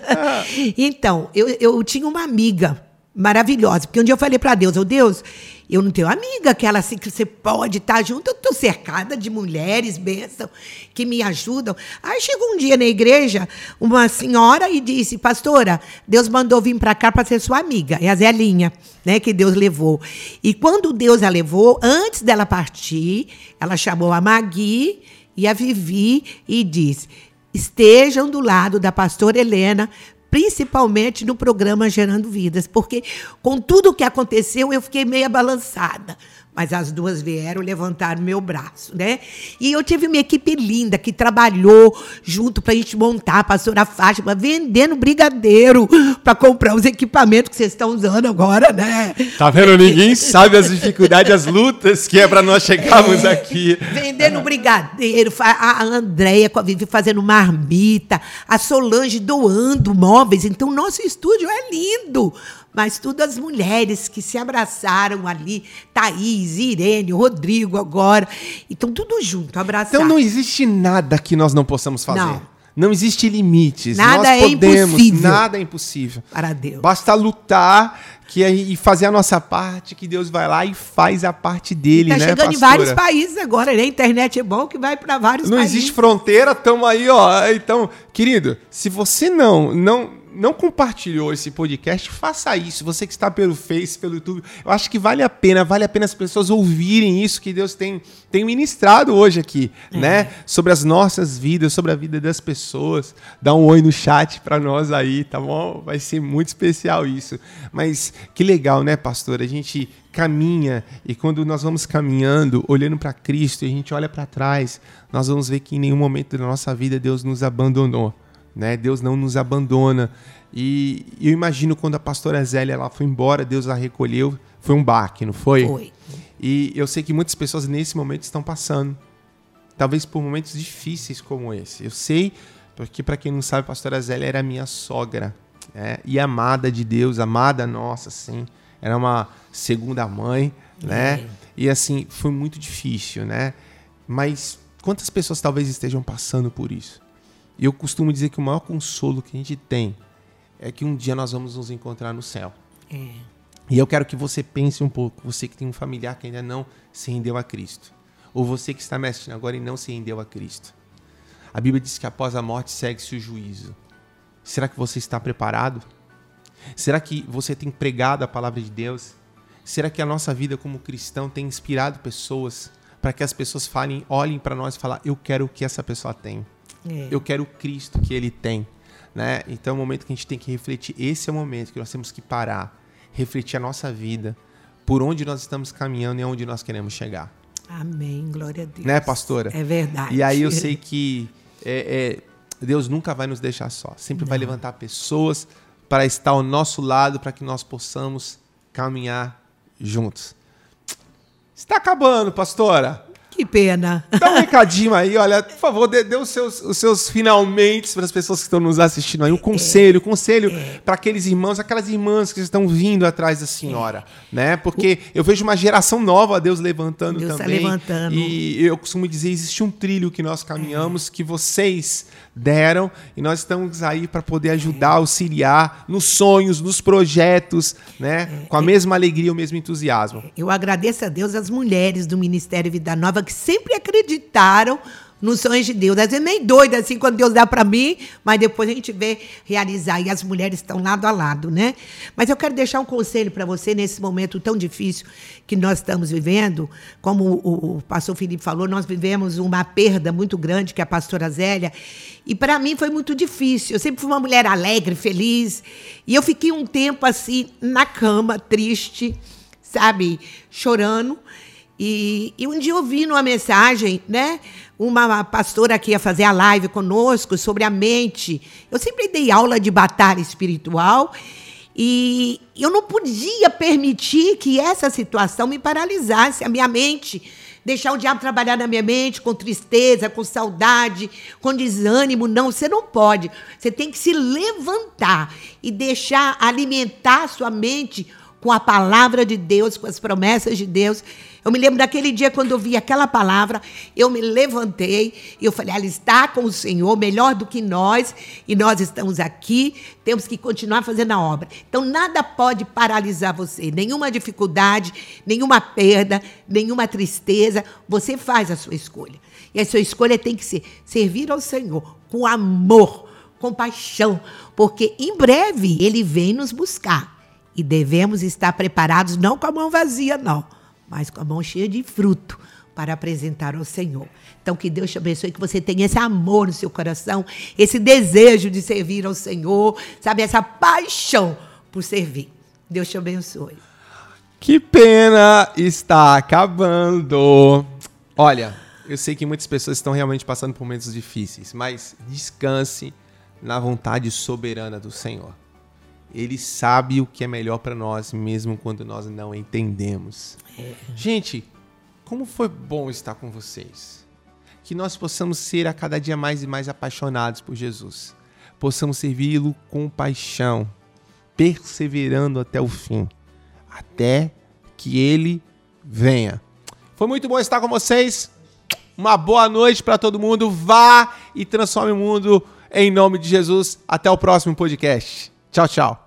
então, eu, eu tinha uma amiga maravilhosa, porque um dia eu falei para Deus, ô Deus, eu não tenho amiga que ela assim que você pode estar junto, eu tô cercada de mulheres, bênção, que me ajudam. Aí chegou um dia na igreja, uma senhora e disse, pastora, Deus mandou vir para cá para ser sua amiga, é a Zelinha, né, que Deus levou. E quando Deus a levou, antes dela partir, ela chamou a Magui e a Vivi e disse, estejam do lado da pastora Helena, principalmente no programa Gerando Vidas, porque com tudo o que aconteceu eu fiquei meia balançada. Mas as duas vieram levantar meu braço, né? E eu tive uma equipe linda que trabalhou junto para a gente montar a pastora Fátima, vendendo brigadeiro para comprar os equipamentos que vocês estão usando agora, né? Tá vendo? Ninguém sabe as dificuldades, as lutas que é para nós chegarmos aqui. Vendendo brigadeiro, a Andréia com a Vivi fazendo marmita, a Solange doando móveis. Então, nosso estúdio é lindo. Mas tudo as mulheres que se abraçaram ali, Thaís, Irene, Rodrigo agora. Então, tudo junto, abraçado. Então não existe nada que nós não possamos fazer. Não. Não, existe limites. Nada nós é podemos, impossível. Nada é impossível. Para Deus. Basta lutar que e fazer a nossa parte, que Deus vai lá e faz a parte dele, Está né, chegando em vários países agora, né? A internet é bom que vai para vários Não países. existe fronteira, tamo aí, ó. Então, querido, se você não não não compartilhou esse podcast, faça isso. Você que está pelo Face, pelo YouTube, eu acho que vale a pena, vale a pena as pessoas ouvirem isso que Deus tem, tem ministrado hoje aqui, é. né? Sobre as nossas vidas, sobre a vida das pessoas. Dá um oi no chat para nós aí, tá bom? Vai ser muito especial isso. Mas que legal, né, pastor? A gente caminha e quando nós vamos caminhando, olhando para Cristo, e a gente olha para trás, nós vamos ver que em nenhum momento da nossa vida Deus nos abandonou né? Deus não nos abandona. E eu imagino quando a pastora Zélia ela foi embora, Deus a recolheu, foi um baque, não foi? Foi. E eu sei que muitas pessoas nesse momento estão passando, talvez por momentos difíceis como esse. Eu sei, porque para quem não sabe, a pastora Zélia era minha sogra, né? E amada de Deus, amada nossa, sim. Era uma segunda mãe, né? É. E assim, foi muito difícil, né? Mas quantas pessoas talvez estejam passando por isso? E eu costumo dizer que o maior consolo que a gente tem é que um dia nós vamos nos encontrar no céu. É. E eu quero que você pense um pouco, você que tem um familiar que ainda não se rendeu a Cristo, ou você que está me assistindo agora e não se rendeu a Cristo. A Bíblia diz que após a morte segue-se o juízo. Será que você está preparado? Será que você tem pregado a palavra de Deus? Será que a nossa vida como cristão tem inspirado pessoas para que as pessoas falem, olhem para nós e falem, eu quero o que essa pessoa tem? É. Eu quero o Cristo que ele tem. Né? Então é o momento que a gente tem que refletir. Esse é o momento que nós temos que parar, refletir a nossa vida, por onde nós estamos caminhando e aonde nós queremos chegar. Amém, glória a Deus. Né, pastora? É verdade. E aí eu sei que é, é, Deus nunca vai nos deixar só. Sempre Não. vai levantar pessoas para estar ao nosso lado, para que nós possamos caminhar juntos. Está acabando, pastora. Que pena. Dá um recadinho aí, olha, por favor, dê, dê os, seus, os seus finalmente para as pessoas que estão nos assistindo aí. Um conselho, é, conselho é. para aqueles irmãos, aquelas irmãs que estão vindo atrás da senhora, é. né? Porque eu vejo uma geração nova, Deus levantando Deus tá também. Tá levantando. E eu costumo dizer, existe um trilho que nós caminhamos, que vocês deram, e nós estamos aí para poder ajudar, auxiliar nos sonhos, nos projetos, né? Com a mesma alegria, o mesmo entusiasmo. Eu agradeço a Deus as mulheres do Ministério Vida Nova que sempre acreditaram nos sonhos de Deus. Às vezes meio doida assim quando Deus dá para mim, mas depois a gente vê realizar e as mulheres estão lado a lado, né? Mas eu quero deixar um conselho para você nesse momento tão difícil que nós estamos vivendo. Como o, o pastor Felipe falou, nós vivemos uma perda muito grande que é a pastora Zélia, e para mim foi muito difícil. Eu sempre fui uma mulher alegre, feliz, e eu fiquei um tempo assim na cama, triste, sabe, chorando. E, e, um dia eu vi numa mensagem, né? Uma pastora que ia fazer a live conosco sobre a mente. Eu sempre dei aula de batalha espiritual e eu não podia permitir que essa situação me paralisasse, a minha mente. Deixar o diabo trabalhar na minha mente com tristeza, com saudade, com desânimo. Não, você não pode. Você tem que se levantar e deixar alimentar a sua mente com a palavra de Deus, com as promessas de Deus. Eu me lembro daquele dia quando eu vi aquela palavra, eu me levantei e eu falei: ela está com o Senhor, melhor do que nós, e nós estamos aqui, temos que continuar fazendo a obra. Então, nada pode paralisar você, nenhuma dificuldade, nenhuma perda, nenhuma tristeza. Você faz a sua escolha. E a sua escolha tem que ser servir ao Senhor com amor, com paixão, porque em breve ele vem nos buscar. E devemos estar preparados, não com a mão vazia, não mas com a mão cheia de fruto para apresentar ao Senhor. Então, que Deus te abençoe, que você tenha esse amor no seu coração, esse desejo de servir ao Senhor, sabe, essa paixão por servir. Deus te abençoe. Que pena está acabando. Olha, eu sei que muitas pessoas estão realmente passando por momentos difíceis, mas descanse na vontade soberana do Senhor. Ele sabe o que é melhor para nós, mesmo quando nós não entendemos. É. Gente, como foi bom estar com vocês. Que nós possamos ser a cada dia mais e mais apaixonados por Jesus. Possamos servi-lo com paixão, perseverando até o fim, até que ele venha. Foi muito bom estar com vocês. Uma boa noite para todo mundo. Vá e transforme o mundo em nome de Jesus. Até o próximo podcast. Tchau, tchau.